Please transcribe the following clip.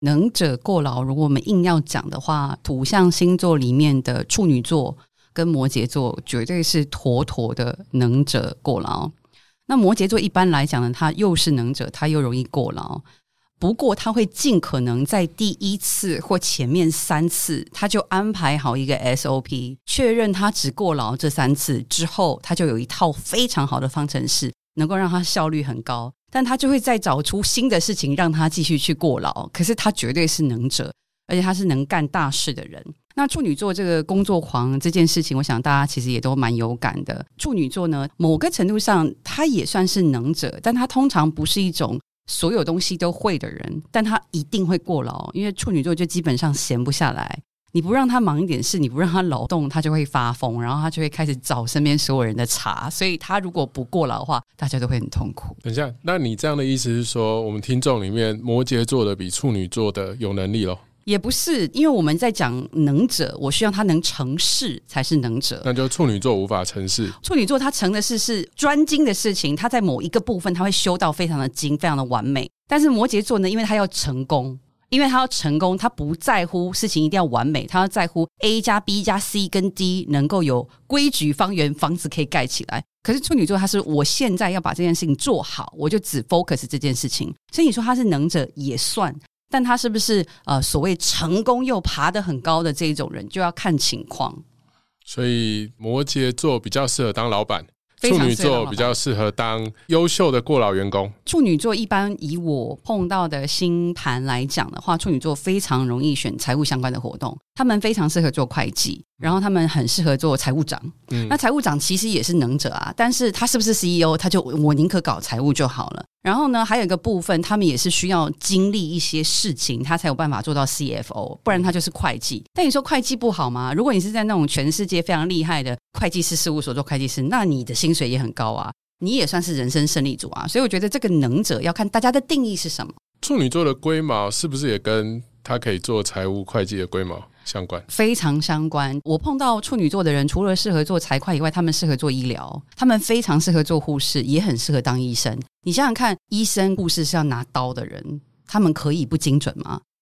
能者过劳，如果我们硬要讲的话，土象星座里面的处女座跟摩羯座绝对是妥妥的能者过劳。那摩羯座一般来讲呢，他又是能者，他又容易过劳。不过他会尽可能在第一次或前面三次，他就安排好一个 SOP，确认他只过劳这三次之后，他就有一套非常好的方程式，能够让他效率很高。但他就会再找出新的事情让他继续去过劳。可是他绝对是能者，而且他是能干大事的人。那处女座这个工作狂这件事情，我想大家其实也都蛮有感的。处女座呢，某个程度上他也算是能者，但他通常不是一种。所有东西都会的人，但他一定会过劳，因为处女座就基本上闲不下来。你不让他忙一点事，你不让他劳动，他就会发疯，然后他就会开始找身边所有人的茬。所以他如果不过劳的话，大家都会很痛苦。等一下，那你这样的意思是说，我们听众里面摩羯座的比处女座的有能力咯？也不是，因为我们在讲能者，我需要他能成事才是能者。那就处女座无法成事。处女座他成的事是专精的事情，他在某一个部分他会修到非常的精，非常的完美。但是摩羯座呢，因为他要成功，因为他要成功，他不在乎事情一定要完美，他要在乎 A 加 B 加 C 跟 D 能够有规矩方圆，房子可以盖起来。可是处女座他是我现在要把这件事情做好，我就只 focus 这件事情。所以你说他是能者也算。但他是不是呃所谓成功又爬得很高的这一种人，就要看情况。所以摩羯座比较适合当老板，处女座比较适合当优秀的过劳员工。处女座一般以我碰到的星盘来讲的话，处女座非常容易选财务相关的活动，他们非常适合做会计。然后他们很适合做财务长，那财务长其实也是能者啊，但是他是不是 CEO，他就我宁可搞财务就好了。然后呢，还有一个部分，他们也是需要经历一些事情，他才有办法做到 CFO，不然他就是会计。但你说会计不好吗？如果你是在那种全世界非常厉害的会计师事务所做会计师，那你的薪水也很高啊，你也算是人生胜利组啊。所以我觉得这个能者要看大家的定义是什么。处女座的龟毛是不是也跟他可以做财务会计的龟毛？相关非常相关。我碰到处女座的人，除了适合做财会以外，他们适合做医疗，他们非常适合做护士，也很适合当医生。你想想看，医生、护士是要拿刀的人，他们可以不精准吗？